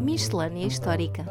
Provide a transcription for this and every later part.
Miscelânea Histórica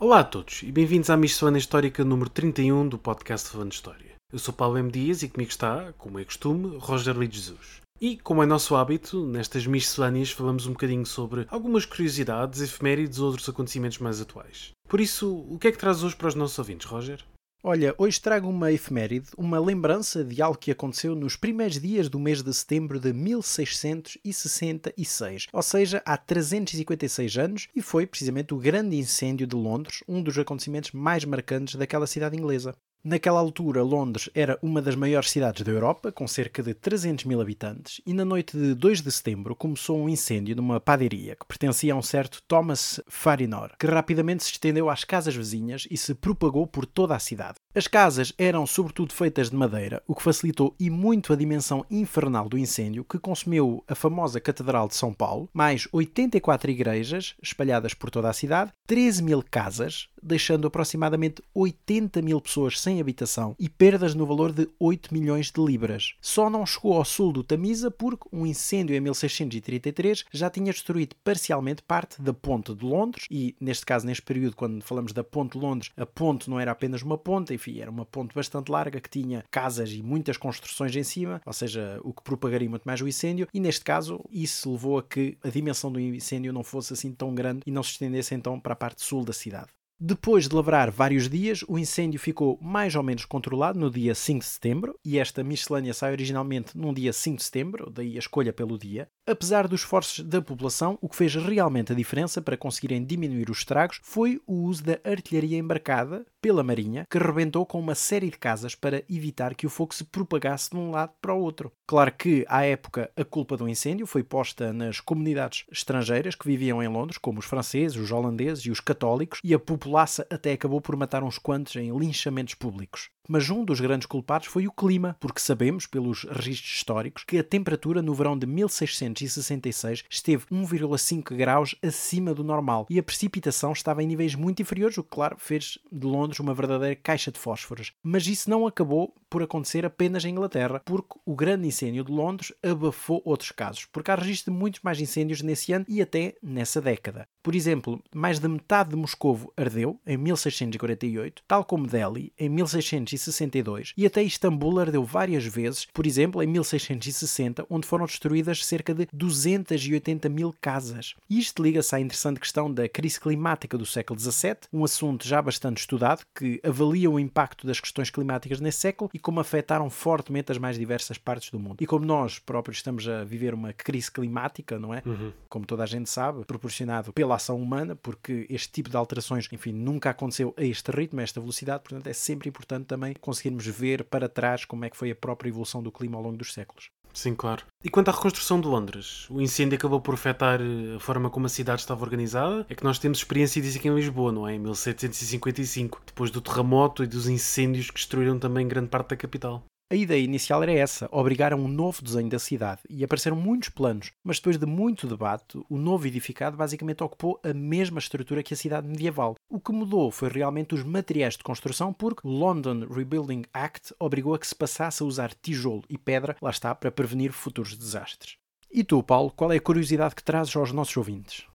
Olá a todos e bem-vindos à Miscelânea Histórica número 31 do podcast Falando História. Eu sou Paulo M. Dias e comigo está, como é costume, Roger Lee Jesus. E, como é nosso hábito, nestas miscelâneas falamos um bocadinho sobre algumas curiosidades, efemérides ou outros acontecimentos mais atuais. Por isso, o que é que traz hoje para os nossos ouvintes, Roger? Olha, hoje trago uma efeméride, uma lembrança de algo que aconteceu nos primeiros dias do mês de setembro de 1666, ou seja, há 356 anos, e foi precisamente o grande incêndio de Londres, um dos acontecimentos mais marcantes daquela cidade inglesa. Naquela altura, Londres era uma das maiores cidades da Europa, com cerca de 300 mil habitantes, e na noite de 2 de setembro começou um incêndio numa padaria que pertencia a um certo Thomas Farinor, que rapidamente se estendeu às casas vizinhas e se propagou por toda a cidade. As casas eram sobretudo feitas de madeira, o que facilitou e muito a dimensão infernal do incêndio, que consumiu a famosa Catedral de São Paulo, mais 84 igrejas espalhadas por toda a cidade, 13 mil casas, deixando aproximadamente 80 mil pessoas sem habitação e perdas no valor de 8 milhões de libras. Só não chegou ao sul do Tamisa porque um incêndio em 1633 já tinha destruído parcialmente parte da Ponte de Londres e, neste caso, neste período, quando falamos da Ponte de Londres, a ponte não era apenas uma ponte, enfim, era uma ponte bastante larga que tinha casas e muitas construções em cima, ou seja, o que propagaria muito mais o incêndio, e neste caso isso levou a que a dimensão do incêndio não fosse assim tão grande e não se estendesse então para a parte sul da cidade. Depois de lavrar vários dias, o incêndio ficou mais ou menos controlado no dia 5 de setembro, e esta miscelânea sai originalmente num dia 5 de setembro, daí a escolha pelo dia. Apesar dos esforços da população, o que fez realmente a diferença para conseguirem diminuir os estragos foi o uso da artilharia embarcada pela Marinha, que rebentou com uma série de casas para evitar que o fogo se propagasse de um lado para o outro. Claro que, à época, a culpa do incêndio foi posta nas comunidades estrangeiras que viviam em Londres, como os franceses, os holandeses e os católicos, e a populaça até acabou por matar uns quantos em linchamentos públicos. Mas um dos grandes culpados foi o clima, porque sabemos, pelos registros históricos, que a temperatura no verão de 1666 esteve 1,5 graus acima do normal e a precipitação estava em níveis muito inferiores, o que, claro, fez de Londres uma verdadeira caixa de fósforos. Mas isso não acabou por acontecer apenas em Inglaterra, porque o grande incêndio de Londres abafou outros casos, porque há registro de muitos mais incêndios nesse ano e até nessa década. Por exemplo, mais da metade de Moscovo ardeu em 1648, tal como Delhi em 1662, e até Istambul ardeu várias vezes, por exemplo, em 1660, onde foram destruídas cerca de 280 mil casas. Isto liga-se à interessante questão da crise climática do século XVII, um assunto já bastante estudado que avalia o impacto das questões climáticas nesse século e como afetaram fortemente as mais diversas partes do mundo. E como nós próprios estamos a viver uma crise climática, não é? Uhum. Como toda a gente sabe, proporcionado pela ação humana, porque este tipo de alterações, enfim, nunca aconteceu a este ritmo, a esta velocidade, portanto é sempre importante também conseguirmos ver para trás como é que foi a própria evolução do clima ao longo dos séculos. Sim, claro. E quanto à reconstrução de Londres, o incêndio acabou por afetar eh, a forma como a cidade estava organizada. É que nós temos experiência disso aqui em Lisboa, não é? Em 1755, depois do terremoto e dos incêndios que destruíram também grande parte da capital. A ideia inicial era essa, obrigar a um novo desenho da cidade, e apareceram muitos planos, mas depois de muito debate, o novo edificado basicamente ocupou a mesma estrutura que a cidade medieval. O que mudou foi realmente os materiais de construção, porque o London Rebuilding Act obrigou a que se passasse a usar tijolo e pedra, lá está, para prevenir futuros desastres. E tu, Paulo, qual é a curiosidade que trazes aos nossos ouvintes?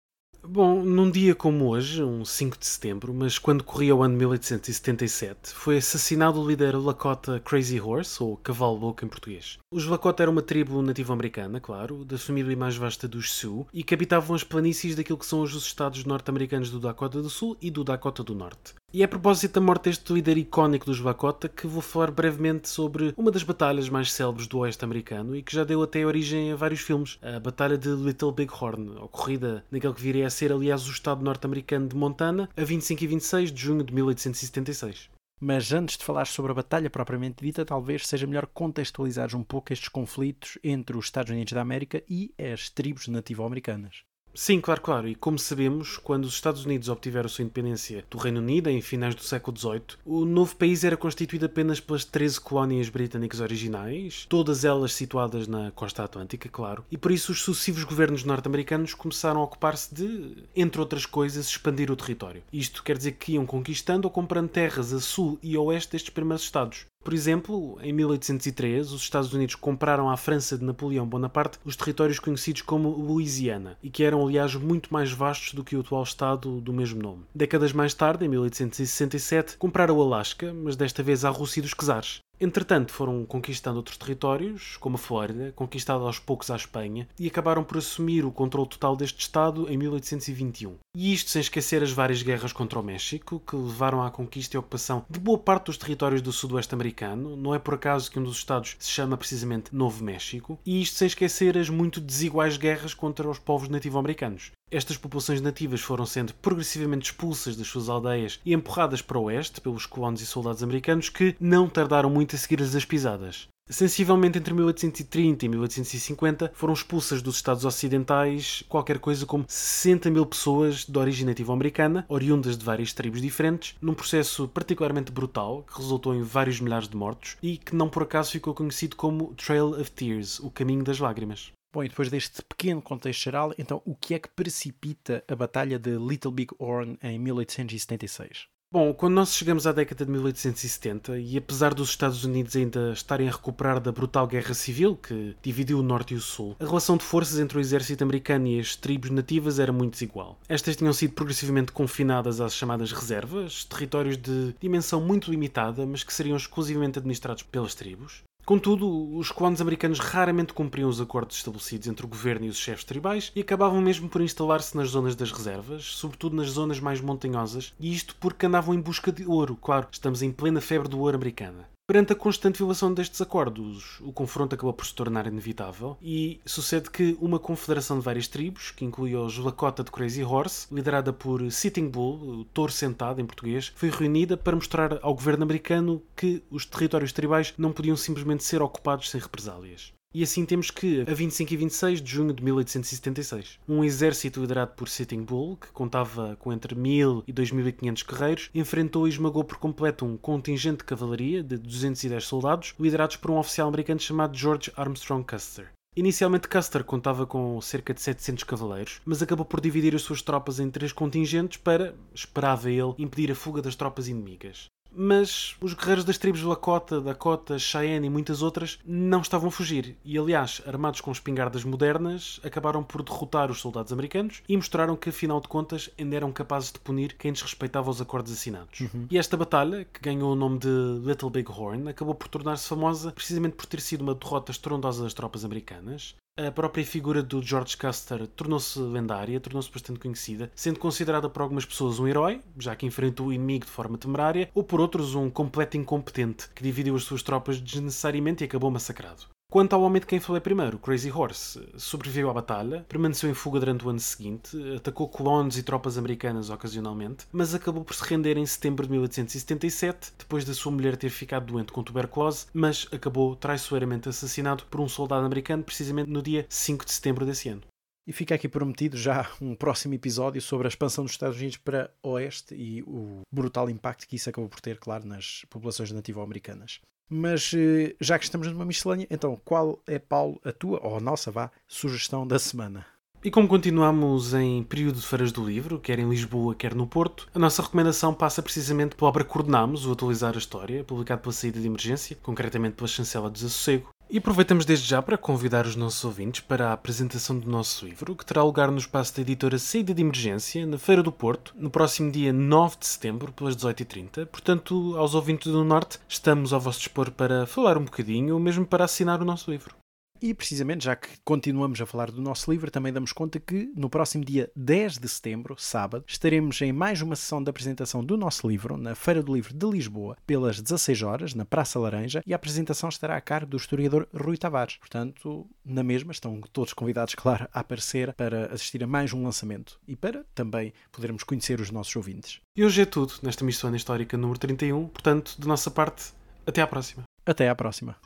Bom, num dia como hoje, um 5 de setembro, mas quando corria o ano 1877, foi assassinado o líder Lakota Crazy Horse, ou Cavalo Louco em português. Os Lakota eram uma tribo nativo-americana, claro, da família mais vasta dos Sioux, e que habitavam as planícies daquilo que são hoje os estados norte-americanos do Dakota do Sul e do Dakota do Norte. E é a propósito da morte deste líder icónico dos Lakota que vou falar brevemente sobre uma das batalhas mais célebres do oeste americano e que já deu até origem a vários filmes, a Batalha de Little Big Horn, ocorrida naquele que viria a ser, aliás, o estado norte-americano de Montana, a 25 e 26 de junho de 1876. Mas antes de falar sobre a batalha propriamente dita, talvez seja melhor contextualizar um pouco estes conflitos entre os Estados Unidos da América e as tribos nativo-americanas. Sim, claro, claro. E como sabemos, quando os Estados Unidos obtiveram sua independência do Reino Unido em finais do século XVIII, o novo país era constituído apenas pelas 13 colónias britânicas originais, todas elas situadas na costa atlântica, claro, e por isso os sucessivos governos norte-americanos começaram a ocupar-se de, entre outras coisas, expandir o território. Isto quer dizer que iam conquistando ou comprando terras a sul e a oeste destes primeiros estados. Por exemplo, em 1803, os Estados Unidos compraram à França de Napoleão Bonaparte os territórios conhecidos como Louisiana, e que eram, aliás, muito mais vastos do que o atual estado do mesmo nome. Décadas mais tarde, em 1867, compraram o Alasca, mas desta vez à Rússia dos Czares. Entretanto, foram conquistando outros territórios, como a Flórida, conquistada aos poucos à Espanha, e acabaram por assumir o controle total deste Estado em 1821. E isto sem esquecer as várias guerras contra o México, que levaram à conquista e ocupação de boa parte dos territórios do Sudoeste americano. Não é por acaso que um dos Estados se chama precisamente Novo México. E isto sem esquecer as muito desiguais guerras contra os povos nativo-americanos. Estas populações nativas foram sendo progressivamente expulsas das suas aldeias e empurradas para o oeste pelos colonos e soldados americanos que não tardaram muito a seguir-lhes as pisadas. Sensivelmente entre 1830 e 1850 foram expulsas dos Estados Ocidentais qualquer coisa como 60 mil pessoas de origem nativo-americana, oriundas de várias tribos diferentes, num processo particularmente brutal que resultou em vários milhares de mortos e que não por acaso ficou conhecido como Trail of Tears, o caminho das lágrimas. Bom, e depois deste pequeno contexto geral, então o que é que precipita a Batalha de Little Big Horn em 1876? Bom, quando nós chegamos à década de 1870, e apesar dos Estados Unidos ainda estarem a recuperar da brutal guerra civil que dividiu o Norte e o Sul, a relação de forças entre o exército americano e as tribos nativas era muito desigual. Estas tinham sido progressivamente confinadas às chamadas reservas, territórios de dimensão muito limitada, mas que seriam exclusivamente administrados pelas tribos. Contudo, os colonos americanos raramente cumpriam os acordos estabelecidos entre o governo e os chefes tribais e acabavam mesmo por instalar-se nas zonas das reservas, sobretudo nas zonas mais montanhosas, e isto porque andavam em busca de ouro. Claro, estamos em plena febre do ouro americana. Perante a constante violação destes acordos, o confronto acabou por se tornar inevitável e sucede que uma confederação de várias tribos, que incluía os Lakota de Crazy Horse, liderada por Sitting Bull, o touro sentado em português, foi reunida para mostrar ao governo americano que os territórios tribais não podiam simplesmente ser ocupados sem represálias. E assim temos que, a 25 e 26 de junho de 1876, um exército liderado por Sitting Bull, que contava com entre 1000 e 2500 guerreiros, enfrentou e esmagou por completo um contingente de cavalaria de 210 soldados, liderados por um oficial americano chamado George Armstrong Custer. Inicialmente Custer contava com cerca de 700 cavaleiros, mas acabou por dividir as suas tropas em três contingentes para, esperava ele, impedir a fuga das tropas inimigas mas os guerreiros das tribos Lakota, Dakota, Cheyenne e muitas outras não estavam a fugir e, aliás, armados com espingardas modernas, acabaram por derrotar os soldados americanos e mostraram que, afinal de contas, ainda eram capazes de punir quem desrespeitava os acordos assinados. Uhum. E esta batalha, que ganhou o nome de Little Big Horn, acabou por tornar-se famosa precisamente por ter sido uma derrota estrondosa das tropas americanas, a própria figura do George Custer tornou-se lendária, tornou-se bastante conhecida, sendo considerada por algumas pessoas um herói, já que enfrentou o inimigo de forma temerária, ou por outros um completo incompetente, que dividiu as suas tropas desnecessariamente e acabou massacrado. Quanto ao homem de quem falei primeiro, Crazy Horse, sobreviveu à batalha, permaneceu em fuga durante o ano seguinte, atacou colonos e tropas americanas ocasionalmente, mas acabou por se render em setembro de 1877, depois da sua mulher ter ficado doente com tuberculose, mas acabou traiçoeiramente assassinado por um soldado americano precisamente no dia 5 de setembro desse ano. E fica aqui prometido já um próximo episódio sobre a expansão dos Estados Unidos para Oeste e o brutal impacto que isso acabou por ter, claro, nas populações nativo-americanas. Mas eh, já que estamos numa miscelânea, então qual é, Paulo, a tua, ou a nossa, vá, sugestão da semana? E como continuamos em período de feiras do livro, quer em Lisboa, quer no Porto, a nossa recomendação passa precisamente pela obra Coordenamos, o Atualizar a História, publicado pela Saída de Emergência, concretamente pela Chancela do Desassossego, e aproveitamos desde já para convidar os nossos ouvintes para a apresentação do nosso livro, que terá lugar no espaço da editora Saída de Emergência, na Feira do Porto, no próximo dia 9 de setembro, pelas 18h30. Portanto, aos ouvintes do Norte, estamos ao vosso dispor para falar um bocadinho ou mesmo para assinar o nosso livro. E precisamente, já que continuamos a falar do nosso livro, também damos conta que no próximo dia 10 de setembro, sábado, estaremos em mais uma sessão de apresentação do nosso livro na Feira do Livro de Lisboa, pelas 16 horas, na Praça Laranja, e a apresentação estará a cargo do historiador Rui Tavares. Portanto, na mesma, estão todos convidados, claro, a aparecer para assistir a mais um lançamento e para também podermos conhecer os nossos ouvintes. E hoje é tudo nesta missão histórica número 31, portanto, de nossa parte, até à próxima. Até à próxima.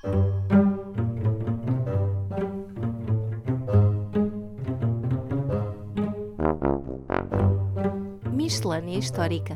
Miscelânea Histórica